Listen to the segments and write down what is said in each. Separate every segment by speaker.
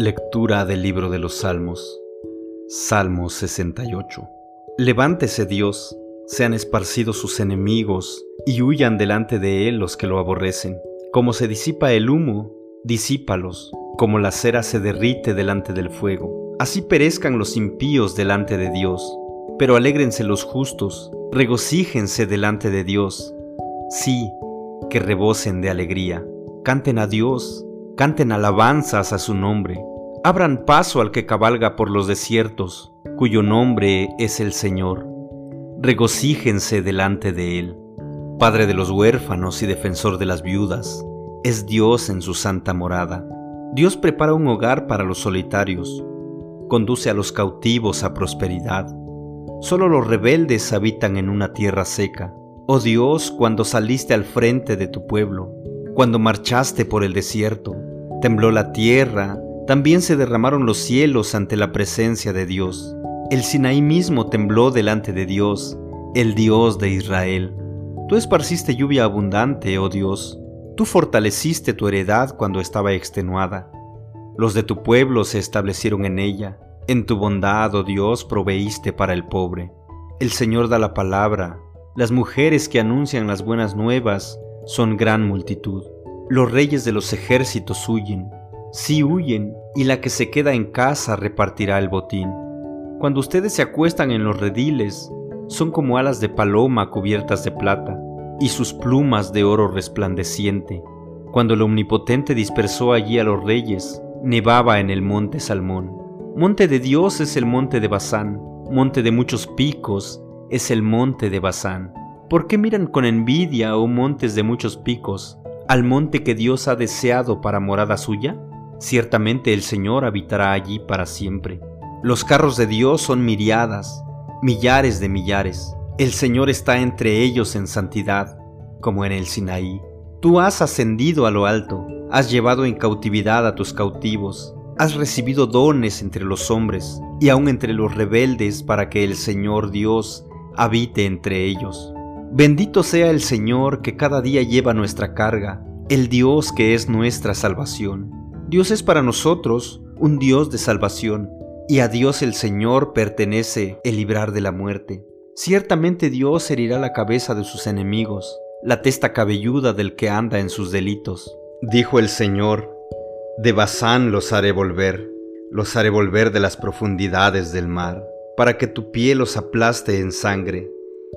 Speaker 1: Lectura del libro de los Salmos. Salmo 68. Levántese Dios, sean esparcidos sus enemigos, y huyan delante de él los que lo aborrecen. Como se disipa el humo, disípalos, como la cera se derrite delante del fuego. Así perezcan los impíos delante de Dios, pero alégrense los justos, regocíjense delante de Dios. Sí, que rebosen de alegría. Canten a Dios, canten alabanzas a su nombre. Abran paso al que cabalga por los desiertos, cuyo nombre es el Señor. Regocíjense delante de Él. Padre de los huérfanos y defensor de las viudas, es Dios en su santa morada. Dios prepara un hogar para los solitarios, conduce a los cautivos a prosperidad. Solo los rebeldes habitan en una tierra seca. Oh Dios, cuando saliste al frente de tu pueblo, cuando marchaste por el desierto, tembló la tierra, también se derramaron los cielos ante la presencia de Dios. El Sinaí mismo tembló delante de Dios, el Dios de Israel. Tú esparciste lluvia abundante, oh Dios. Tú fortaleciste tu heredad cuando estaba extenuada. Los de tu pueblo se establecieron en ella. En tu bondad, oh Dios, proveíste para el pobre. El Señor da la palabra. Las mujeres que anuncian las buenas nuevas son gran multitud. Los reyes de los ejércitos huyen sí huyen, y la que se queda en casa repartirá el botín. Cuando ustedes se acuestan en los rediles, son como alas de paloma cubiertas de plata, y sus plumas de oro resplandeciente. Cuando el Omnipotente dispersó allí a los reyes, nevaba en el monte Salmón. Monte de Dios es el monte de Basán, monte de muchos picos es el monte de Basán. ¿Por qué miran con envidia, oh montes de muchos picos, al monte que Dios ha deseado para morada suya? Ciertamente el Señor habitará allí para siempre. Los carros de Dios son miriadas, millares de millares. El Señor está entre ellos en santidad, como en el Sinaí. Tú has ascendido a lo alto, has llevado en cautividad a tus cautivos, has recibido dones entre los hombres y aun entre los rebeldes para que el Señor Dios habite entre ellos. Bendito sea el Señor que cada día lleva nuestra carga, el Dios que es nuestra salvación. Dios es para nosotros un Dios de salvación, y a Dios el Señor pertenece el librar de la muerte. Ciertamente Dios herirá la cabeza de sus enemigos, la testa cabelluda del que anda en sus delitos. Dijo el Señor, de Bazán los haré volver, los haré volver de las profundidades del mar, para que tu pie los aplaste en sangre,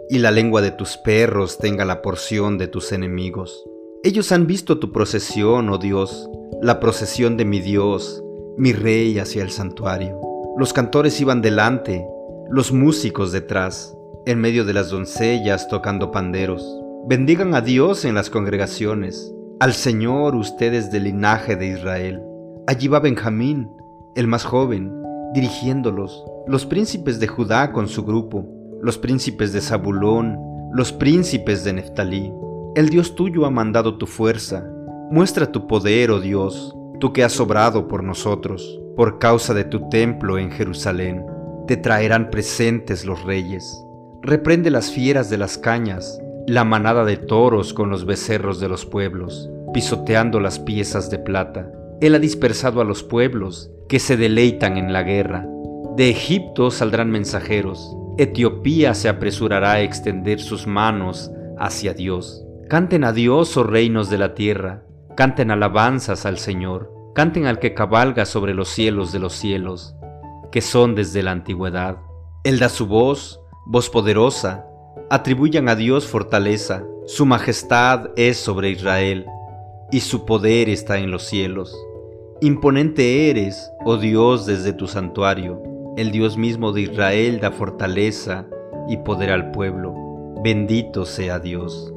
Speaker 1: y la lengua de tus perros tenga la porción de tus enemigos. Ellos han visto tu procesión, oh Dios, la procesión de mi Dios, mi Rey hacia el santuario. Los cantores iban delante, los músicos detrás, en medio de las doncellas tocando panderos. Bendigan a Dios en las congregaciones, al Señor ustedes del linaje de Israel. Allí va Benjamín, el más joven, dirigiéndolos, los príncipes de Judá con su grupo, los príncipes de Zabulón, los príncipes de Neftalí. El Dios tuyo ha mandado tu fuerza. Muestra tu poder, oh Dios, tú que has sobrado por nosotros, por causa de tu templo en Jerusalén. Te traerán presentes los reyes. Reprende las fieras de las cañas, la manada de toros con los becerros de los pueblos, pisoteando las piezas de plata. Él ha dispersado a los pueblos que se deleitan en la guerra. De Egipto saldrán mensajeros. Etiopía se apresurará a extender sus manos hacia Dios. Canten a Dios, oh reinos de la tierra, canten alabanzas al Señor, canten al que cabalga sobre los cielos de los cielos, que son desde la antigüedad. Él da su voz, voz poderosa, atribuyan a Dios fortaleza, su majestad es sobre Israel, y su poder está en los cielos. Imponente eres, oh Dios, desde tu santuario, el Dios mismo de Israel da fortaleza y poder al pueblo. Bendito sea Dios.